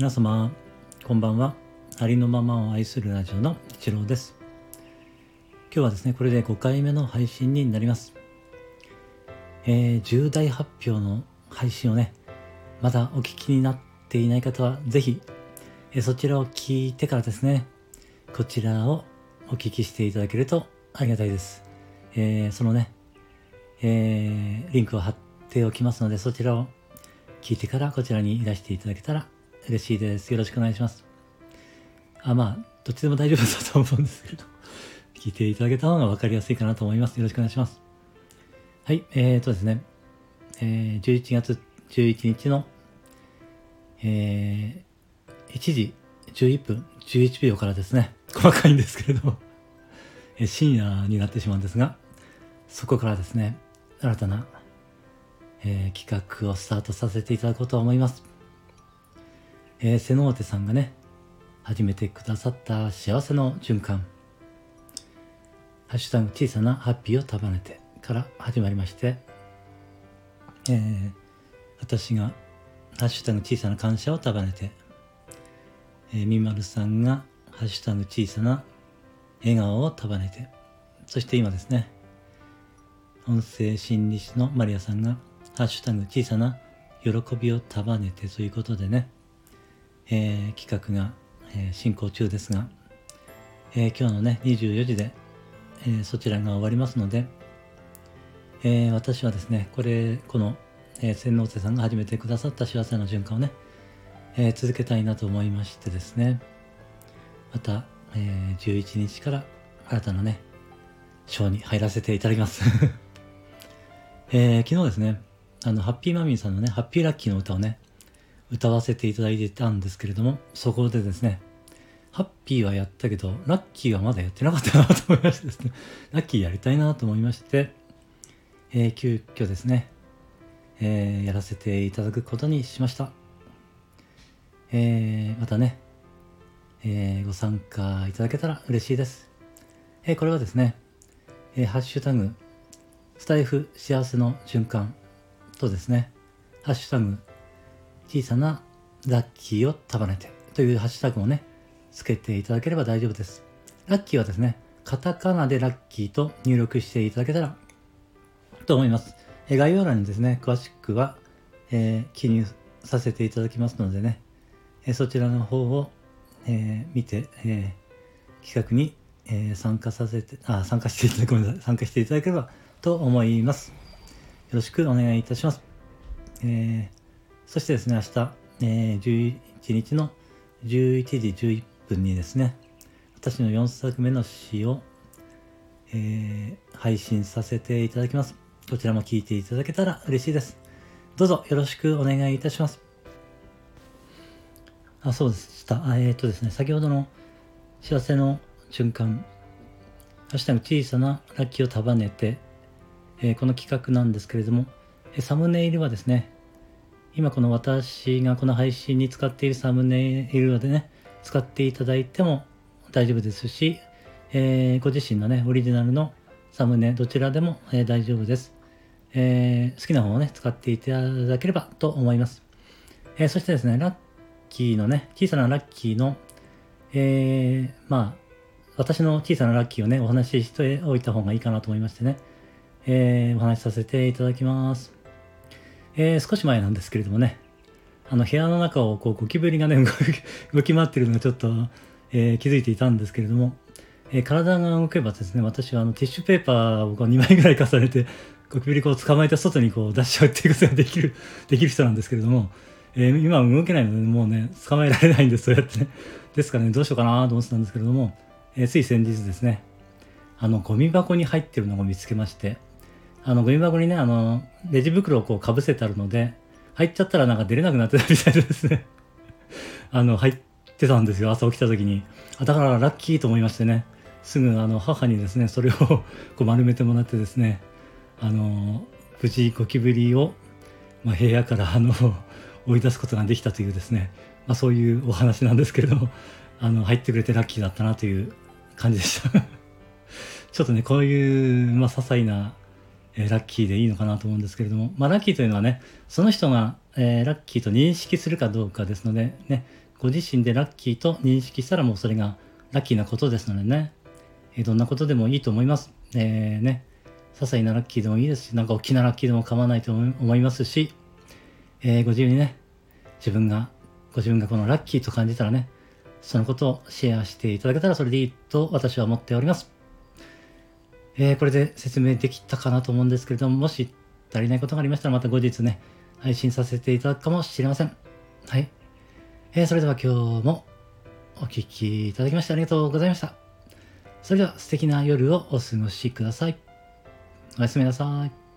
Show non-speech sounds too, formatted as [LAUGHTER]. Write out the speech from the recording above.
皆様こんばんは。ありのままを愛するラジオの一郎です。今日はですねこれで5回目の配信になります。えー、重大発表の配信をねまだお聞きになっていない方はぜひ、えー、そちらを聞いてからですねこちらをお聞きしていただけるとありがたいです、えー、そのね、え、リンクを貼っておきますのでそちらを聞いてからこちらにいらしていただけたら嬉しいです。よろしくお願いします。あ、まあ、どっちでも大丈夫だと思うんですけど、聞いていただけた方が分かりやすいかなと思います。よろしくお願いします。はい、えーとですね、えー、11月11日の、えー、1時11分11秒からですね、細かいんですけれども、え深夜になってしまうんですが、そこからですね、新たなえー、企画をスタートさせていただこうと思います。えー、瀬能手さんがね、始めてくださった幸せの循環。ハッシュタグ小さなハッピーを束ねてから始まりまして、えー、私がハッシュタグ小さな感謝を束ねて、えー、みまるさんがハッシュタグ小さな笑顔を束ねて、そして今ですね、音声心理師のマリアさんがハッシュタグ小さな喜びを束ねてということでね、えー、企画が、えー、進行中ですが、えー、今日のね、24時で、えそちらが終わりますので、え私はですね、これ、この、え洗脳生さんが始めてくださった幸せの循環をね、え続けたいなと思いましてですね、また、え11日から新たなね、ショーに入らせていただきます。[LAUGHS] え昨日ですね、あの、ハッピーマミーさんのね、ハッピーラッキーの歌をね、歌わせていただいてたんですけれども、そこでですね、ハッピーはやったけど、ラッキーはまだやってなかったなと思いましてですね、[LAUGHS] ラッキーやりたいなと思いまして、えー、急遽ですね、えー、やらせていただくことにしました。えー、またね、えー、ご参加いただけたら嬉しいです。えー、これはですね、えー、ハッシュタグ、スタイフ幸せの循環とですね、ハッシュタグ、小さなラッキーを束ねてというハッシュタグをね、つけていただければ大丈夫です。ラッキーはですね、カタカナでラッキーと入力していただけたらと思います。え概要欄にですね、詳しくは、えー、記入させていただきますのでね、えそちらの方を、えー、見て、えー、企画に、え参加させて、あ、参加していただく、ごめんなさい、参加していただければと思います。よろしくお願いいたします。え、そしてですね、明日、えー、11日の11時11分にですね、私の4作目の詩を、えー、配信させていただきます。こちらも聞いていただけたら嬉しいです。どうぞよろしくお願いいたします。あ、そうでした。えっ、ー、とですね、先ほどの幸せの瞬間、ハッシュタグ小さなラッキーを束ねて、えー、この企画なんですけれども、えサムネイルはですね、今この私がこの配信に使っているサムネイルでね、使っていただいても大丈夫ですし、えー、ご自身のね、オリジナルのサムネ、どちらでも、えー、大丈夫です、えー、好きな方をね、使っていただければと思います。えそしてですね、ラッキーのね、小さなラッキーの、えまあ、私の小さなラッキーをね、お話ししておいた方がいいかなと思いましてね、え、お話しさせていただきます。えー、少し前なんですけれどもね、あの部屋の中をこうゴキブリがね [LAUGHS] 動き回ってるのがちょっと、えー、気づいていたんですけれども、えー、体が動けばですね、私はあのティッシュペーパーをこう2枚ぐらい重ねて、ゴキブリこう捕まえて外にこう出しちゃうっていうことができる、[LAUGHS] できる人なんですけれども、えー、今動けないのでもうね、捕まえられないんです、そうやってね。ですからね、どうしようかなと思ってたんですけれども、え、つい先日ですね、あの、ゴミ箱に入ってるのを見つけまして、あの、ゴミ箱にね、あの、レジ袋をこうかぶせてあるので、入っちゃったらなんか出れなくなってたみたいですね。[LAUGHS] あの、入ってたんですよ、朝起きた時に。あだからラッキーと思いましてね、すぐあの、母にですね、それを [LAUGHS] こう丸めてもらってですね、あの、無事ゴキブリを、まあ、部屋からあの、[LAUGHS] 追い出すことができたというですね、まあそういうお話なんですけれども、あの、入ってくれてラッキーだったなという感じでした。ちょっとね、こういう、まあ、些細なえー、ラッキーでいいのかなと思うんですけれども、まあ、ラッキーというのはね、その人が、えー、ラッキーと認識するかどうかですので、ね、ご自身でラッキーと認識したらもうそれがラッキーなことですのでね、えー、どんなことでもいいと思います。えー、ね、些細なラッキーでもいいですし、なんか大きなラッキーでも構わないと思いますし、えー、ご自由にね、自分が、ご自分がこのラッキーと感じたらね、そのことをシェアしていただけたらそれでいいと私は思っております。えー、これで説明できたかなと思うんですけれども、もし足りないことがありましたらまた後日ね、配信させていただくかもしれません。はい。えー、それでは今日もお聴きいただきましてありがとうございました。それでは素敵な夜をお過ごしください。おやすみなさい。